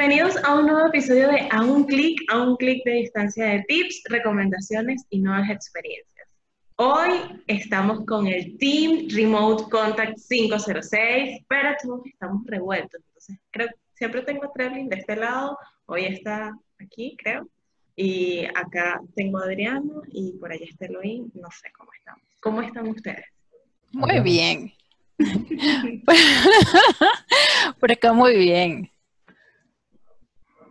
Bienvenidos a un nuevo episodio de A un clic, a un clic de distancia de tips, recomendaciones y nuevas experiencias. Hoy estamos con el Team Remote Contact 506, pero todos estamos revueltos. Entonces, creo siempre tengo a Trevlin de este lado, hoy está aquí, creo, y acá tengo a Adriano y por allá está Elohim, no sé cómo estamos. ¿Cómo están ustedes? Muy bien. por acá muy bien.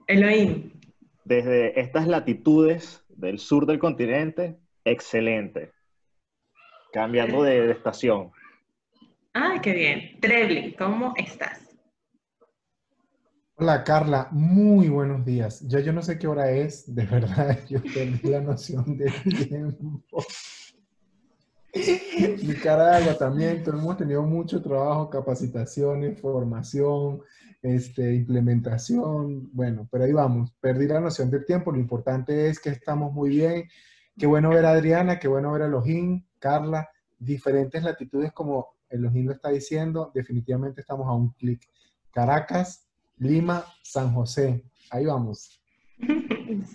Elohim. Desde estas latitudes del sur del continente, excelente. Cambiando de, de estación. Ah, qué bien. Trevlin, ¿cómo estás? Hola Carla, muy buenos días. Yo, yo no sé qué hora es, de verdad, yo perdí la noción del tiempo. Mi cara de agotamiento, hemos tenido mucho trabajo, capacitaciones, formación, este, implementación, bueno, pero ahí vamos, perdí la noción del tiempo, lo importante es que estamos muy bien, qué bueno ver a Adriana, qué bueno ver a Elohim, Carla, diferentes latitudes como Elohim lo está diciendo, definitivamente estamos a un clic. Caracas, Lima, San José, ahí vamos.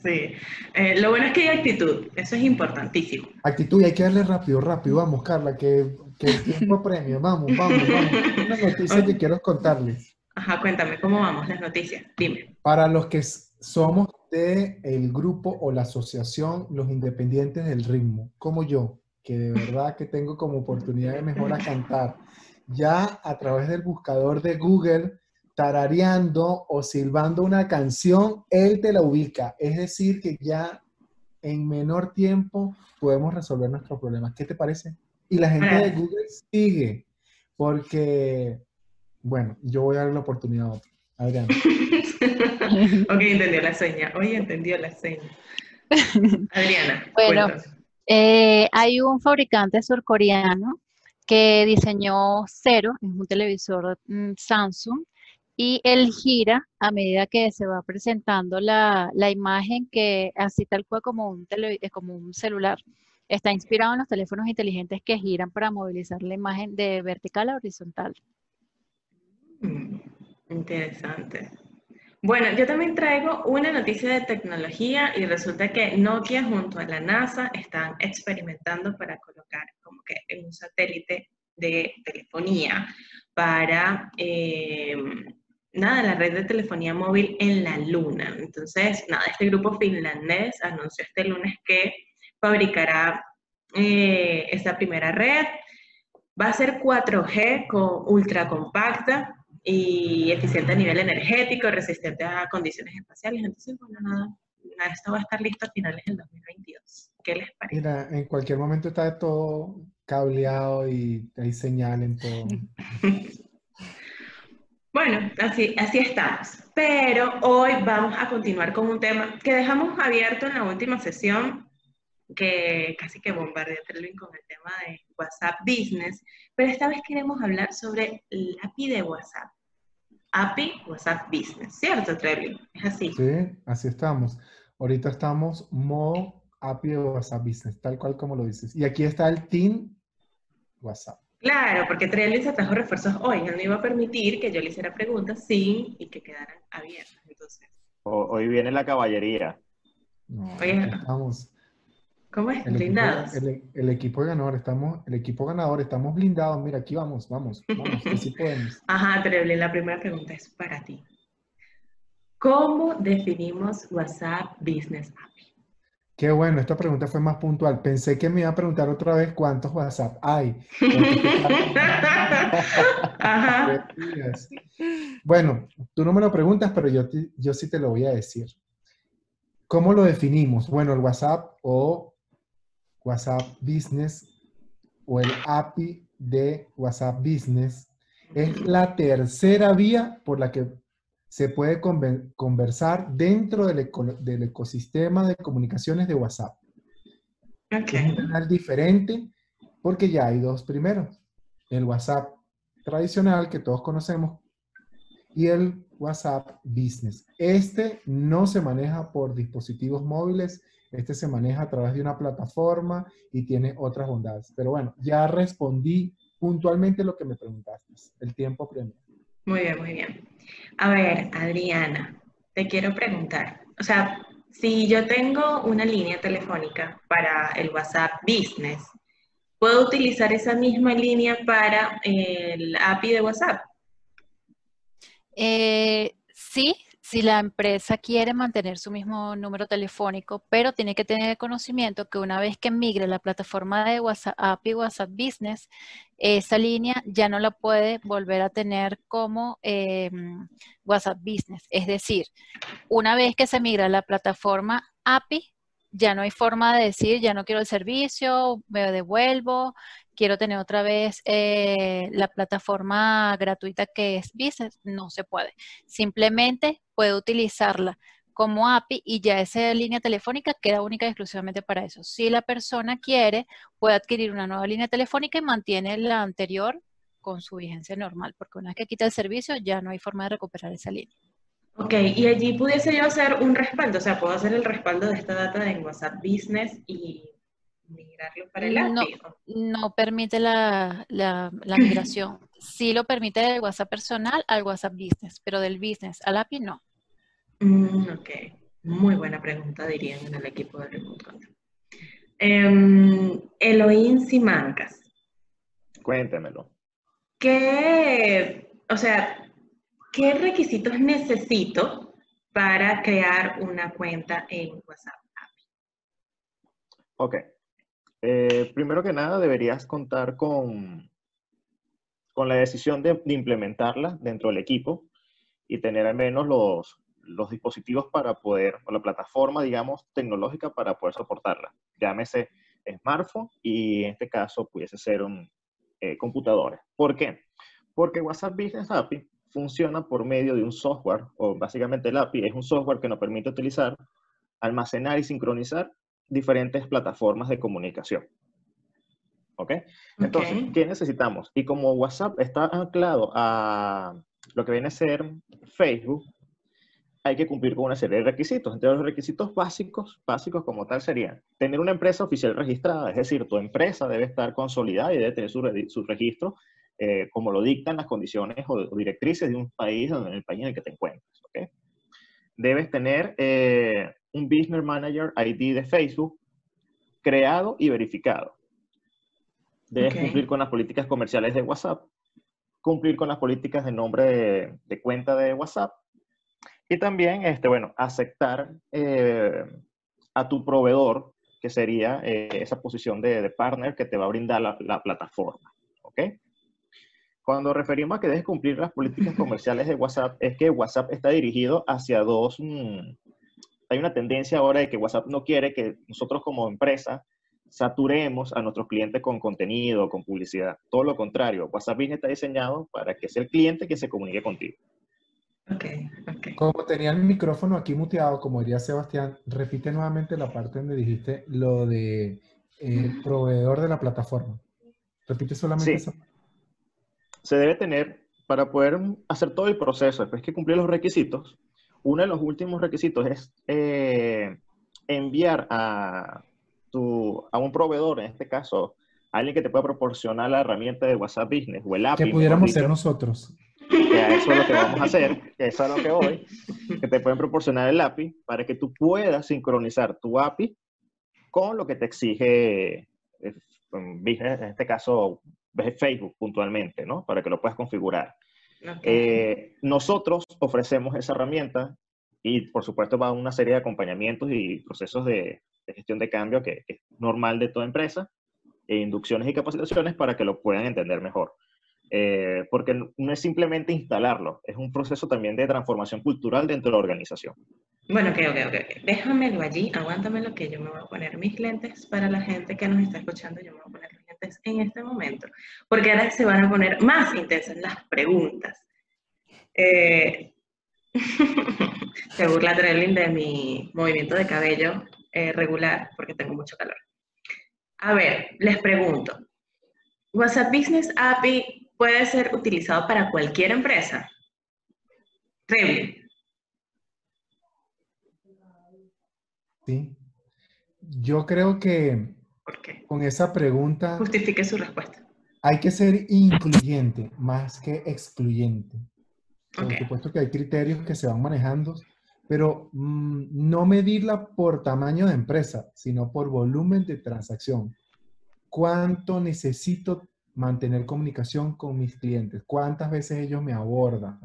Sí, eh, lo bueno es que hay actitud, eso es importantísimo. Actitud, y hay que darle rápido, rápido, vamos Carla, que, que el tiempo premio, vamos, vamos, vamos. Una noticia que quiero contarles. Ajá, cuéntame, ¿cómo vamos las noticias? Dime. Para los que somos del el grupo o la asociación Los Independientes del Ritmo, como yo, que de verdad que tengo como oportunidad de mejor a cantar, ya a través del buscador de Google, tarareando o silbando una canción, él te la ubica. Es decir, que ya en menor tiempo podemos resolver nuestros problemas. ¿Qué te parece? Y la gente de Google sigue, porque, bueno, yo voy a dar la oportunidad a otro. Adriana. ok, entendió la seña. Hoy entendió la seña. Adriana. Bueno, eh, hay un fabricante surcoreano que diseñó Cero, es un televisor mm, Samsung, y él gira a medida que se va presentando la, imagen que así tal cual como un, tele, como un celular. Está inspirado en los teléfonos inteligentes que giran para movilizar la imagen de vertical a horizontal. Interesante. Bueno, yo también traigo una noticia de tecnología y resulta que Nokia junto a la NASA están experimentando para colocar como que un satélite de telefonía para eh, nada, la red de telefonía móvil en la Luna. Entonces, nada, este grupo finlandés anunció este lunes que fabricará eh, esta primera red. Va a ser 4G con ultra compacta y eficiente a nivel energético, resistente a condiciones espaciales. Entonces, bueno, nada, esto va a estar listo a finales del 2022. ¿Qué les parece? Mira, en cualquier momento está todo cableado y hay señal en todo. Bueno, así, así estamos. Pero hoy vamos a continuar con un tema que dejamos abierto en la última sesión, que casi que bombardeó Trelvin con el tema de WhatsApp Business, pero esta vez queremos hablar sobre el API de WhatsApp. API WhatsApp Business, ¿cierto, Trelvin? Es así. Sí, así estamos. Ahorita estamos modo API de WhatsApp Business, tal cual como lo dices. Y aquí está el Team WhatsApp. Claro, porque Trellis se trajo refuerzos hoy. Él no iba a permitir que yo le hiciera preguntas sin y que quedaran abiertas. Entonces. hoy viene la caballería. estamos. ¿Cómo es? El blindados. Equipo, el, equipo ganador, estamos, el equipo ganador, estamos blindados. Mira, aquí vamos, vamos, vamos, que sí podemos. Ajá, Trellis, la primera pregunta es para ti. ¿Cómo definimos WhatsApp Business API? Qué bueno, esta pregunta fue más puntual. Pensé que me iba a preguntar otra vez cuántos WhatsApp hay. bueno, tú no me lo preguntas, pero yo, yo sí te lo voy a decir. ¿Cómo lo definimos? Bueno, el WhatsApp o WhatsApp Business o el API de WhatsApp Business es la tercera vía por la que se puede conversar dentro del, ecosistema de comunicaciones de WhatsApp. Es un canal diferente porque ya hay dos primeros. El WhatsApp tradicional que todos conocemos y el WhatsApp Business. Este no se maneja por dispositivos móviles, este se maneja a través de una plataforma y tiene otras bondades. Pero bueno, ya respondí puntualmente lo que me preguntaste, el tiempo premio. Muy bien, muy bien. A ver, Adriana, te quiero preguntar, o sea, si yo tengo una línea telefónica para el WhatsApp Business, ¿puedo utilizar esa misma línea para el API de WhatsApp? Eh, sí, si la empresa quiere mantener su mismo número telefónico, pero tiene que tener conocimiento que una vez que migre la plataforma de WhatsApp API WhatsApp Business, esa línea ya no la puede volver a tener como em, WhatsApp Business. Es decir, una vez que se migra la plataforma API, ya no hay forma de decir, ya no quiero el servicio, me devuelvo, quiero tener otra vez eh, la plataforma gratuita que es Business, no se puede. Simplemente puede utilizarla como API y ya esa línea telefónica queda única y exclusivamente para eso. Si la persona quiere, puede adquirir una nueva línea telefónica y mantiene la anterior con su vigencia normal, porque una vez que quita el servicio ya no hay forma de recuperar esa línea. Ok, y allí pudiese yo hacer un respaldo, o sea, puedo hacer el respaldo de esta data en WhatsApp Business y migrarlo para el API. No, permite la, migración. Sí lo permite del WhatsApp personal al WhatsApp Business, pero del Business al API no. Mm, ok, muy buena pregunta, dirían en el equipo de Remote Control. Eh, Elohim Simancas. Cuéntemelo. ¿Qué, o sea, qué requisitos necesito para crear una cuenta en WhatsApp API? Ok. Eh, primero que nada, deberías contar con, con la decisión de, implementarla dentro del equipo y tener al menos los, los dispositivos para poder, o la plataforma, digamos, tecnológica para poder soportarla. Llámese smartphone y en este caso pudiese ser un eh, computador. ¿Por qué? Porque WhatsApp Business API funciona por medio de un software, o básicamente el API es un software que nos permite utilizar, almacenar y sincronizar diferentes plataformas de comunicación. ¿Ok? Entonces, ¿qué necesitamos? Y como WhatsApp está anclado a lo que viene a ser Facebook, hay que cumplir con una serie de requisitos. Entre los requisitos básicos, básicos como tal serían tener una empresa oficial registrada, es decir, tu empresa debe estar consolidada y debe tener su, registro eh, como lo dictan las condiciones o, directrices de un país, en el país en el que te encuentres. ¿okay? Debes tener eh, un Business Manager ID de Facebook creado y verificado. Debes cumplir con las políticas comerciales de WhatsApp, cumplir con las políticas de nombre de, cuenta de WhatsApp y también, este, bueno, aceptar eh, a tu proveedor, que sería eh, esa posición de, partner que te va a brindar la, plataforma. ¿Ok? Cuando referimos a que debes cumplir las políticas comerciales de WhatsApp, es que WhatsApp está dirigido hacia dos, mm, hay una tendencia ahora de que WhatsApp no quiere que nosotros como empresa saturemos a nuestros clientes con contenido, con publicidad. Todo lo contrario, WhatsApp Business está diseñado para que sea el cliente que se comunique contigo. Ok, ok. Como tenía el micrófono aquí muteado, como diría Sebastián, repite nuevamente la parte donde dijiste lo de eh, proveedor de la plataforma. Repite solamente sí. Se debe tener, para poder hacer todo el proceso, después que cumplir los requisitos, uno de los últimos requisitos es eh, enviar a, tu, a un proveedor, en este caso, alguien que te pueda proporcionar la herramienta de WhatsApp Business o el API. Que pudiéramos ser nosotros. Que eso es lo que vamos a hacer, que eso es lo que voy, que te pueden proporcionar el API para que tú puedas sincronizar tu API con lo que te exige eh, Business, en este caso Facebook puntualmente, ¿no? Para que lo puedas configurar. Eh, nosotros ofrecemos esa herramienta y por supuesto va a una serie de acompañamientos y procesos de, gestión de cambio que, es normal de toda empresa, e inducciones y capacitaciones para que lo puedan entender mejor. Eh, porque no es simplemente instalarlo, es un proceso también de transformación cultural dentro de la organización. Bueno, ok, ok, ok. Déjamelo allí, aguántamelo que yo me voy a poner mis lentes para la gente que nos está escuchando, yo me voy a poner en este momento, porque ahora se van a poner más intensas las preguntas. Eh, se burla Trelling de mi movimiento de cabello eh, regular porque tengo mucho calor. A ver, les pregunto, ¿WhatsApp Business API puede ser utilizado para cualquier empresa? Trelling. Sí. Yo creo que con esa pregunta... Justifique su respuesta. Hay que ser incluyente más que excluyente. Por supuesto que hay criterios que se van manejando, pero mm, no medirla por tamaño de empresa, sino por volumen de transacción. ¿Cuánto necesito mantener comunicación con mis clientes? ¿Cuántas veces ellos me abordan?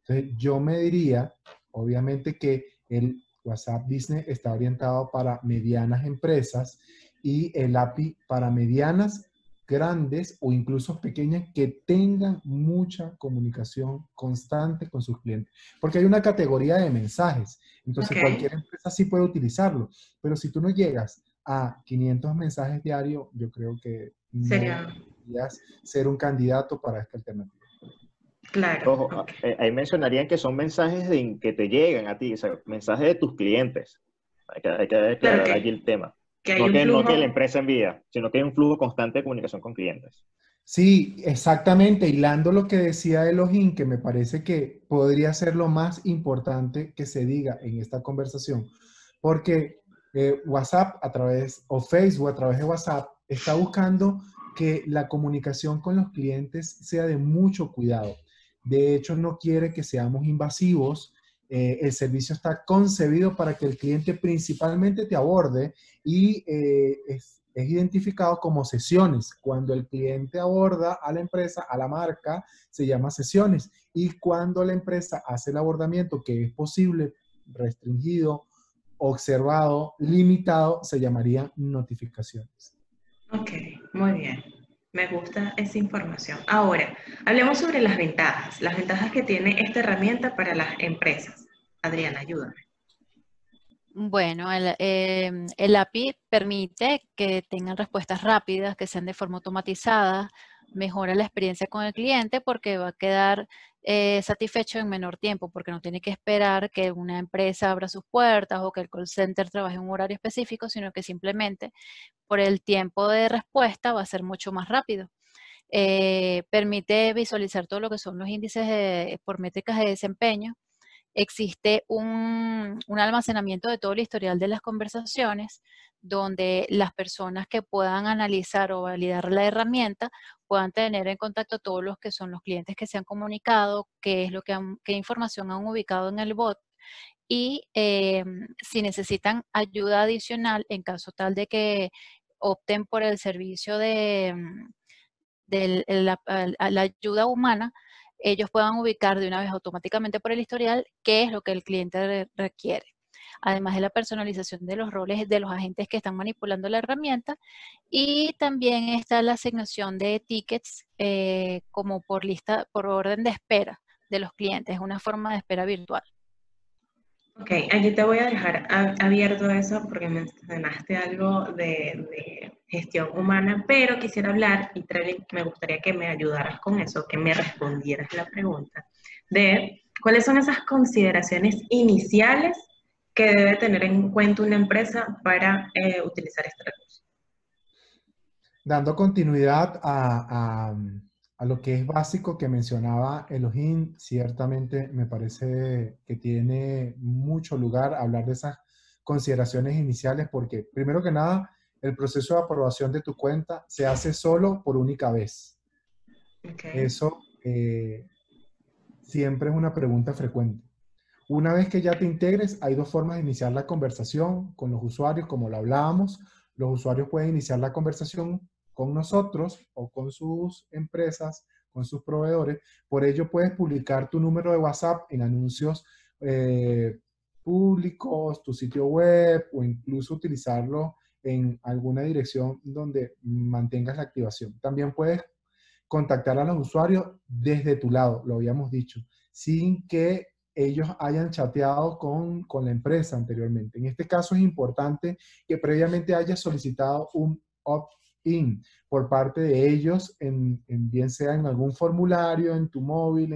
Entonces, yo me diría, obviamente, que el WhatsApp Business está orientado para medianas empresas y el API para medianas, grandes o incluso pequeñas que tengan mucha comunicación constante con sus clientes. Porque hay una categoría de mensajes. Entonces, cualquier empresa sí puede utilizarlo. Pero si tú no llegas a 500 mensajes diarios, yo creo que no deberías ser un candidato para esta alternativa. Claro. Eh, ahí mencionarían que son mensajes de, que te llegan a ti, o sea, mensajes de tus clientes. Hay que, hay que aclarar aquí el tema. No, que, no que la empresa envía, sino que hay un flujo constante de comunicación con clientes. Sí, exactamente. Hilando lo que decía Elohim, que me parece que podría ser lo más importante que se diga en esta conversación, porque eh, WhatsApp a través, o Facebook a través de WhatsApp, está buscando que la comunicación con los clientes sea de mucho cuidado. De hecho, no quiere que seamos invasivos. Eh, el servicio está concebido para que el cliente principalmente te aborde y eh, es, identificado como sesiones. Cuando el cliente aborda a la empresa, a la marca, se llama sesiones. Y cuando la empresa hace el abordamiento, que es posible, restringido, observado, limitado, se llamaría notificaciones. Ok, muy bien. Me gusta esa información. Ahora, hablemos sobre las ventajas, las ventajas que tiene esta herramienta para las empresas. Adriana, ayúdame. Bueno, el, em, el, API permite que tengan respuestas rápidas, que sean de forma automatizada, mejora la experiencia con el cliente porque va a quedar eh, satisfecho en menor tiempo, porque no tiene que esperar que una empresa abra sus puertas o que el call center trabaje en un horario específico, sino que simplemente por el tiempo de respuesta va a ser mucho más rápido. Eh, permite visualizar todo lo que son los índices por métricas de desempeño. Existe un, un almacenamiento de todo el historial de las conversaciones, donde las personas que puedan analizar o validar la herramienta puedan tener en contacto todos los que son los clientes que se han comunicado, qué es lo que información han ubicado en el bot y em, si necesitan ayuda adicional en caso tal de que opten por el servicio de, mm, la, ayuda humana, ellos puedan ubicar de una vez automáticamente por el historial qué es lo que el cliente requiere además de la personalización de los roles de los agentes que están manipulando la herramienta. Y también está la asignación de tickets eh, como por lista, por orden de espera de los clientes, una forma de espera virtual. Ok, aquí te voy a dejar abierto eso porque mencionaste algo de, gestión humana, pero quisiera hablar y me gustaría que me ayudaras con eso, que me respondieras la pregunta de cuáles son esas consideraciones iniciales que debe tener en cuenta una empresa para eh, utilizar este recurso. Dando continuidad a, lo que es básico que mencionaba Elohim, ciertamente me parece que tiene mucho lugar hablar de esas consideraciones iniciales porque, primero que nada, el proceso de aprobación de tu cuenta se hace solo por única vez. Eso eh, siempre es una pregunta frecuente. Una vez que ya te integres, hay dos formas de iniciar la conversación con los usuarios, como lo hablábamos. Los usuarios pueden iniciar la conversación con nosotros o con sus empresas, con sus proveedores. Por ello, puedes publicar tu número de WhatsApp en anuncios eh, públicos, tu sitio web o incluso utilizarlo en alguna dirección donde mantengas la activación. También puedes contactar a los usuarios desde tu lado, lo habíamos dicho, sin que ellos hayan chateado con, la empresa anteriormente. En este caso es importante que previamente haya solicitado un opt-in por parte de ellos, en, bien sea en algún formulario, en tu móvil,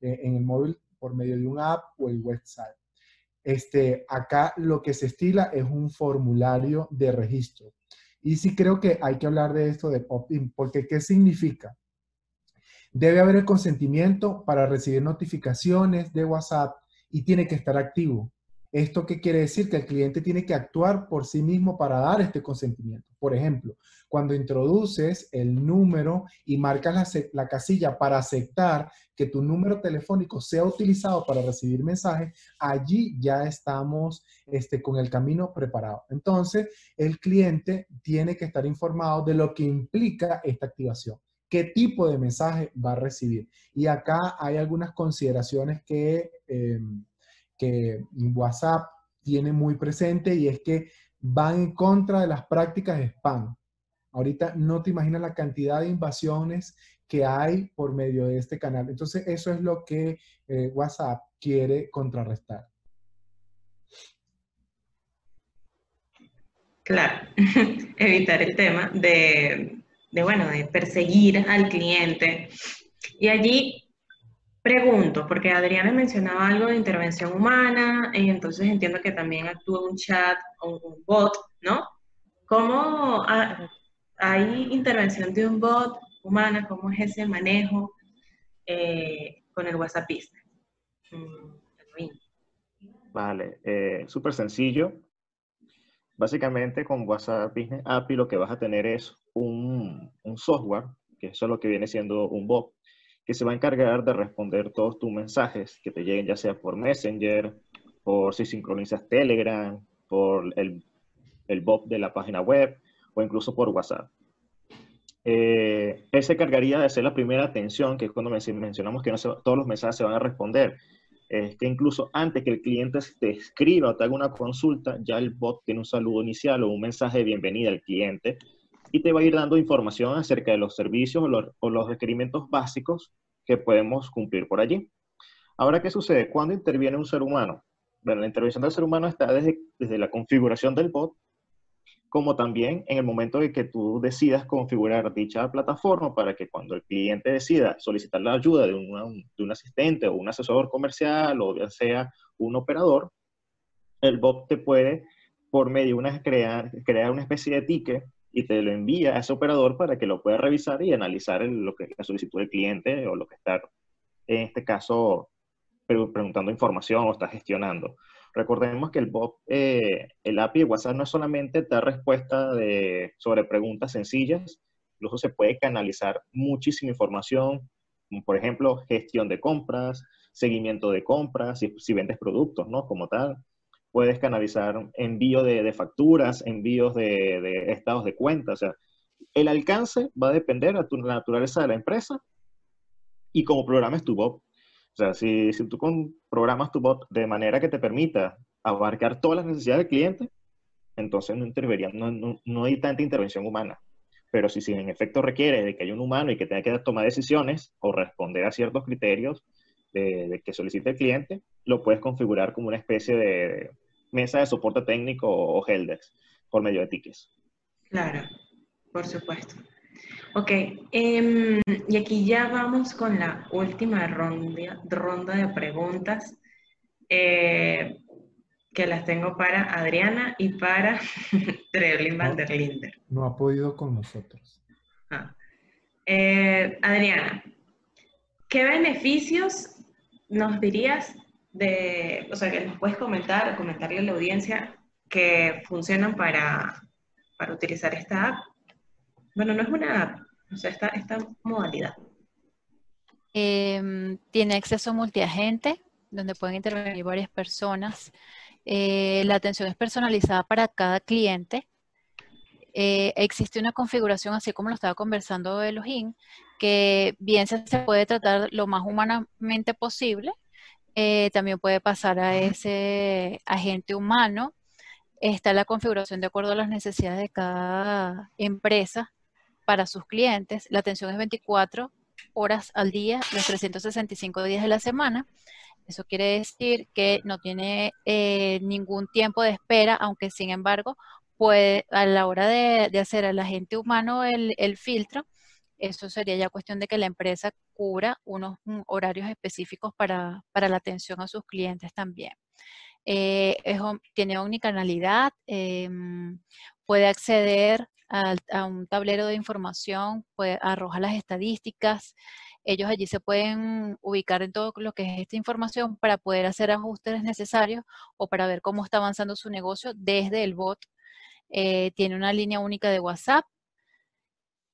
en, el móvil por medio de un app o el website. Este, acá lo que se estila es un formulario de registro. Y sí creo que hay que hablar de esto de opt-in, porque ¿qué significa? Debe haber el consentimiento para recibir notificaciones de WhatsApp y tiene que estar activo. ¿Esto qué quiere decir? Que el cliente tiene que actuar por sí mismo para dar este consentimiento. Por ejemplo, cuando introduces el número y marcas la, casilla para aceptar que tu número telefónico sea utilizado para recibir mensajes, allí ya estamos este, con el camino preparado. Entonces, el cliente tiene que estar informado de lo que implica esta activación qué tipo de mensaje va a recibir. Y acá hay algunas consideraciones que em, que WhatsApp tiene muy presente y es que van en contra de las prácticas de spam. Ahorita no te imaginas la cantidad de invasiones que hay por medio de este canal. Entonces, eso es lo que eh, WhatsApp quiere contrarrestar. Claro, evitar el tema de, de, bueno, de perseguir al cliente. Y allí Pregunto, porque Adriana mencionaba algo de intervención humana, y entonces entiendo que también actúa un chat o un bot, ¿no? ¿Cómo hay intervención de un bot humana? ¿Cómo es ese manejo eh, con el WhatsApp mm, Vale, eh, súper sencillo. Básicamente con WhatsApp Business API lo que vas a tener es un, un software, que eso es lo que viene siendo un bot, que se va a encargar de responder todos tus mensajes que te lleguen, ya sea por Messenger, por si sincronizas Telegram, por el, el bot de la página web o incluso por WhatsApp. Eh, él se cargaría de hacer la primera atención, que es cuando mencionamos que todos los mensajes se van a responder. Es que incluso antes que el cliente te escriba o te haga una consulta, ya el bot tiene un saludo inicial o un mensaje de bienvenida al cliente y te va a ir dando información acerca de los servicios o los, requerimientos básicos que podemos cumplir por allí. Ahora, ¿qué sucede? Cuando interviene un ser humano? Bueno, la intervención del ser humano está desde, desde la configuración del bot, como también en el momento de que tú decidas configurar dicha plataforma para que cuando el cliente decida solicitar la ayuda de, de un asistente o un asesor comercial o ya sea un operador, el bot te puede, por medio de una, crear, crear una especie de ticket y te lo envía a ese operador para que lo pueda revisar y analizar lo que la solicitud del cliente o lo que está, en este caso, preguntando información o está gestionando. Recordemos que el bot, eh, el API de WhatsApp no es solamente dar respuesta de, sobre preguntas sencillas, incluso se puede canalizar muchísima información, por ejemplo gestión de compras, seguimiento de compras, si, si vendes productos, ¿no? Como tal, puedes canalizar envío de, facturas, envíos de, estados de cuenta. O sea, el alcance va a depender de la naturaleza de la empresa y cómo programes tu bot. O sea, si, si tú programas tu bot de manera que te permita abarcar todas las necesidades del cliente, entonces no intervería, no, no, hay tanta intervención humana. Pero si, si en efecto requiere de que haya un humano y que tenga que tomar decisiones o responder a ciertos criterios de, que solicite el cliente, lo puedes configurar como una especie de, mesa de soporte técnico o Heldex por medio de tickets. Claro, por supuesto. Ok, em, y aquí ya vamos con la última ronda, ronda de preguntas eh, que las tengo para Adriana y para Trevelin van der Linder. No ha podido con nosotros. Ah. Eh, Adriana, ¿qué beneficios nos dirías de, o sea, que nos puedes comentar comentarle a la audiencia que funcionan para, para utilizar esta app. Bueno, no es una app, o sea, esta, esta modalidad. Em, tiene acceso multiagente, donde pueden intervenir varias personas. Eh, la atención es personalizada para cada cliente. Eh, existe una configuración, así como lo estaba conversando de login, que bien se puede tratar lo más humanamente posible, eh, también puede pasar a ese agente humano. Está la configuración de acuerdo a las necesidades de cada empresa para sus clientes. La atención es 24 horas al día, los 365 días de la semana. Eso quiere decir que no tiene eh, ningún tiempo de espera, aunque sin embargo puede a la hora de, hacer al agente humano el filtro, eso sería ya cuestión de que la empresa cubra unos mm, horarios específicos para, la atención a sus clientes también. Eh, tiene omnicanalidad, em, puede acceder a un tablero de información, pues arroja las estadísticas. Ellos allí se pueden ubicar en todo lo que es esta información para poder hacer ajustes necesarios o para ver cómo está avanzando su negocio desde el bot. Eh, tiene una línea única de WhatsApp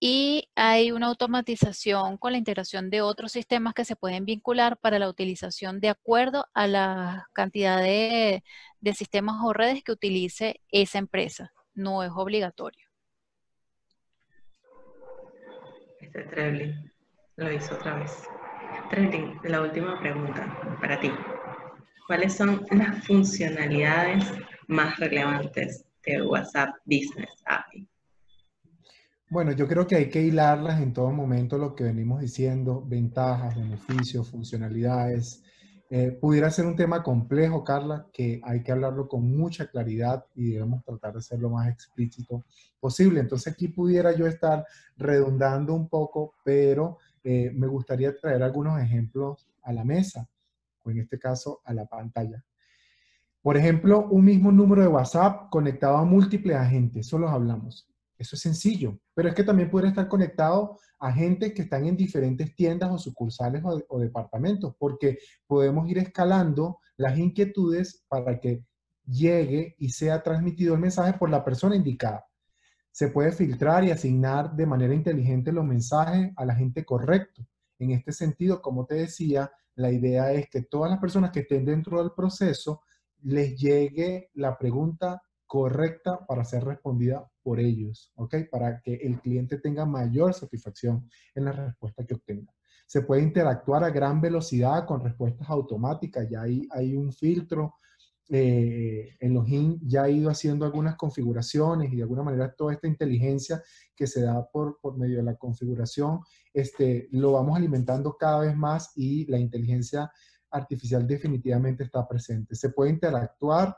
y hay una automatización con la integración de otros sistemas que se pueden vincular para la utilización de acuerdo a la cantidad de, sistemas o redes que utilice esa empresa. No es obligatorio. Este Treblin lo hizo otra vez. Treblin, la última pregunta para ti. ¿Cuáles son las funcionalidades más relevantes de WhatsApp Business API? Bueno, yo creo que hay que hilarlas en todo momento, lo que venimos diciendo, ventajas, beneficios, funcionalidades. Eh, pudiera ser un tema complejo, Carla, que hay que hablarlo con mucha claridad y debemos tratar de ser lo más explícito posible. Entonces aquí pudiera yo estar redundando un poco, pero eh, me gustaría traer algunos ejemplos a la mesa, o en este caso a la pantalla. Por ejemplo, un mismo número de WhatsApp conectado a múltiples agentes, eso hablamos. Eso es sencillo, pero es que también puede estar conectado a gente que están en diferentes tiendas o sucursales o, departamentos, porque podemos ir escalando las inquietudes para que llegue y sea transmitido el mensaje por la persona indicada. Se puede filtrar y asignar de manera inteligente los mensajes a la gente correcto. En este sentido, como te decía, la idea es que todas las personas que estén dentro del proceso les llegue la pregunta correcta para ser respondida por ellos, ¿ok? Para que el cliente tenga mayor satisfacción en la respuesta que obtenga. Se puede interactuar a gran velocidad con respuestas automáticas, ya hay, hay un filtro. Eh, en los IN ya ha ido haciendo algunas configuraciones y de alguna manera toda esta inteligencia que se da por, por medio de la configuración, este, lo vamos alimentando cada vez más y la inteligencia artificial definitivamente está presente. Se puede interactuar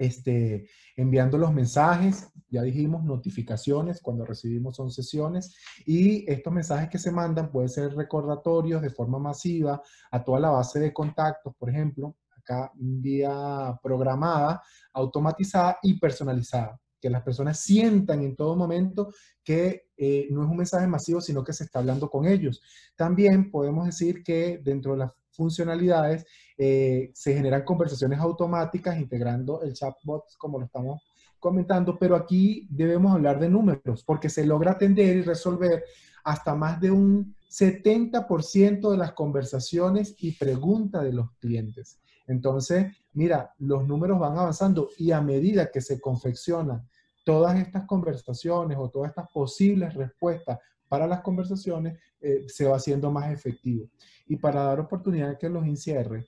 este, enviando los mensajes, ya dijimos, notificaciones, cuando recibimos son sesiones, y estos mensajes que se mandan pueden ser recordatorios de forma masiva a toda la base de contactos, por ejemplo, acá vía programada, automatizada y personalizada, que las personas sientan en todo momento que eh, no es un mensaje masivo, sino que se está hablando con ellos. También podemos decir que dentro de las funcionalidades, eh, se generan conversaciones automáticas integrando el chatbot como lo estamos comentando, pero aquí debemos hablar de números porque se logra atender y resolver hasta más de un 70% de las conversaciones y preguntas de los clientes. Entonces, mira, los números van avanzando y a medida que se confeccionan todas estas conversaciones o todas estas posibles respuestas para las conversaciones, eh, se va haciendo más efectivo. Y para dar oportunidad que los encierre,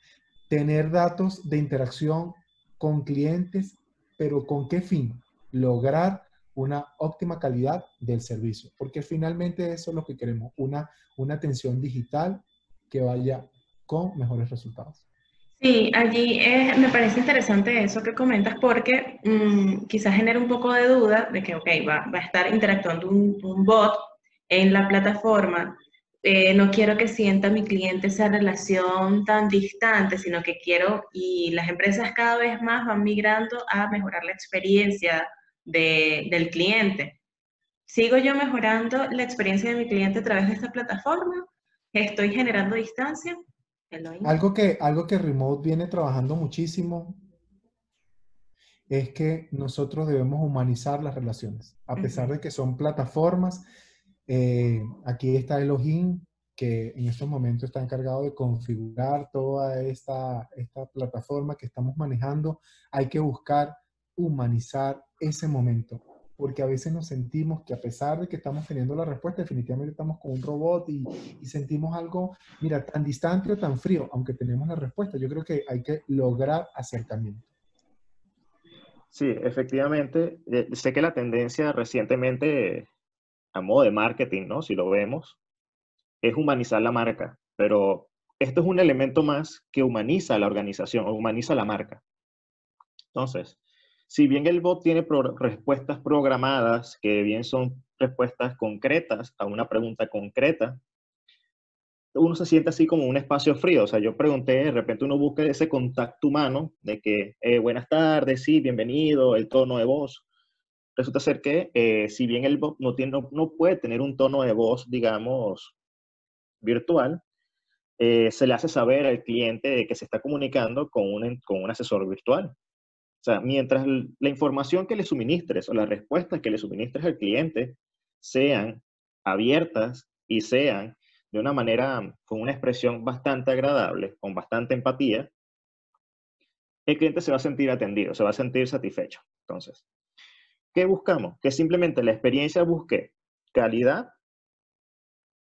tener datos de interacción con clientes, pero ¿con qué fin? Lograr una óptima calidad del servicio, porque finalmente eso es lo que queremos, una, una atención digital que vaya con mejores resultados. Sí, allí me parece interesante eso que comentas porque mm, quizás genera un poco de duda de que, ok, va, va a estar interactuando un, un, bot en la plataforma, eh, no quiero que sienta mi cliente esa relación tan distante, sino que quiero, y las empresas cada vez más van migrando a mejorar la experiencia del cliente. ¿Sigo yo mejorando la experiencia de mi cliente a través de esta plataforma? ¿Estoy generando distancia? Algo que, algo que Remote viene trabajando muchísimo es que nosotros debemos humanizar las relaciones, a pesar de que son plataformas eh, aquí está Elohim, que en estos momentos está encargado de configurar toda esta, esta plataforma que estamos manejando. Hay que buscar humanizar ese momento, porque a veces nos sentimos que a pesar de que estamos teniendo la respuesta, definitivamente estamos con un robot y, sentimos algo, mira, tan distante o tan frío, aunque tenemos la respuesta. Yo creo que hay que lograr acercamiento. Sí, efectivamente. Eh, sé que la tendencia recientemente a modo de marketing, ¿no? Si lo vemos, es humanizar la marca, pero esto es un elemento más que humaniza la organización o humaniza la marca. Entonces, si bien el bot tiene respuestas programadas, que bien son respuestas concretas a una pregunta concreta, uno se siente así como un espacio frío. O sea, yo pregunté, de repente uno busca ese contacto humano de que, eh, buenas tardes, sí, bienvenido, el tono de voz resulta ser que eh, si bien el no, tiene, no, puede tener un tono de voz, digamos, virtual, eh, se le hace saber al cliente que se está comunicando con un, con un asesor virtual. O sea, mientras la información que le suministres o las respuestas que le suministres al cliente sean abiertas y sean de una manera, con una expresión bastante agradable, con bastante empatía, el cliente se va a sentir atendido, se va a sentir satisfecho. Entonces, ¿qué buscamos? Que simplemente la experiencia busque calidad,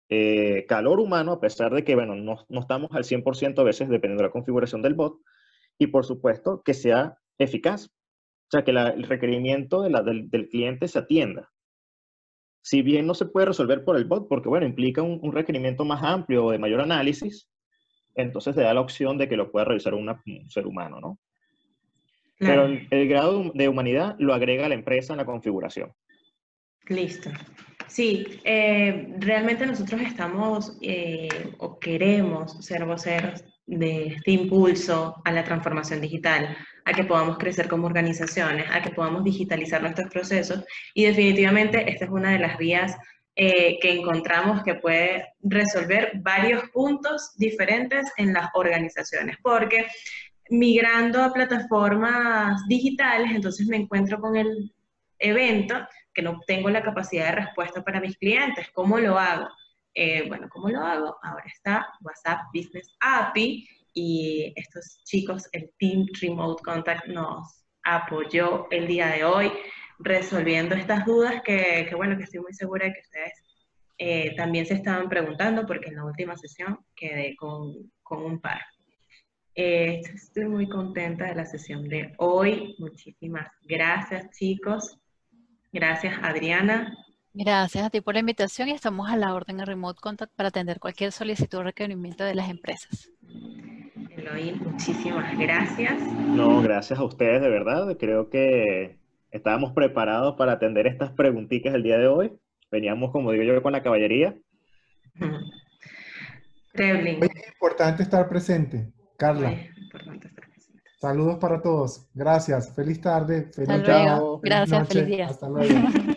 eh, calor humano, a pesar de que, bueno, no, no estamos al 100% a veces, dependiendo de la configuración del bot, y por supuesto que sea eficaz. O sea, que el requerimiento de la, del, cliente se atienda. Si bien no se puede resolver por el bot, porque, bueno, implica un, un requerimiento más amplio o de mayor análisis, entonces te da la opción de que lo pueda revisar un ser humano, ¿no? Pero el, grado de humanidad lo agrega la empresa en la configuración. Listo. Sí, eh, realmente nosotros estamos eh, o queremos ser voceros de este impulso a la transformación digital, a que podamos crecer como organizaciones, a que podamos digitalizar nuestros procesos y definitivamente esta es una de las vías eh, que encontramos que puede resolver varios puntos diferentes en las organizaciones, porque migrando a plataformas digitales, entonces me encuentro con el evento que no tengo la capacidad de respuesta para mis clientes. ¿Cómo lo hago? Eh, bueno, ¿cómo lo hago? Ahora está WhatsApp Business API y estos chicos, el Team Remote Contact, nos apoyó el día de hoy resolviendo estas dudas que, bueno, que estoy muy segura de que ustedes eh, también se estaban preguntando porque en la última sesión quedé con, con un par. Eh, estoy muy contenta de la sesión de hoy. Muchísimas gracias, chicos. Gracias, Adriana. Gracias a ti por la invitación y estamos a la orden en Remote Contact para atender cualquier solicitud o requerimiento de las empresas. Eloy, muchísimas gracias. No, gracias a ustedes, de verdad. Creo que estábamos preparados para atender estas preguntitas el día de hoy. Veníamos, como digo yo, con la caballería. Es importante estar presente. Carla. Saludos para todos. Gracias. Feliz tarde. Feliz, Hasta Gracias. Feliz día. Hasta luego.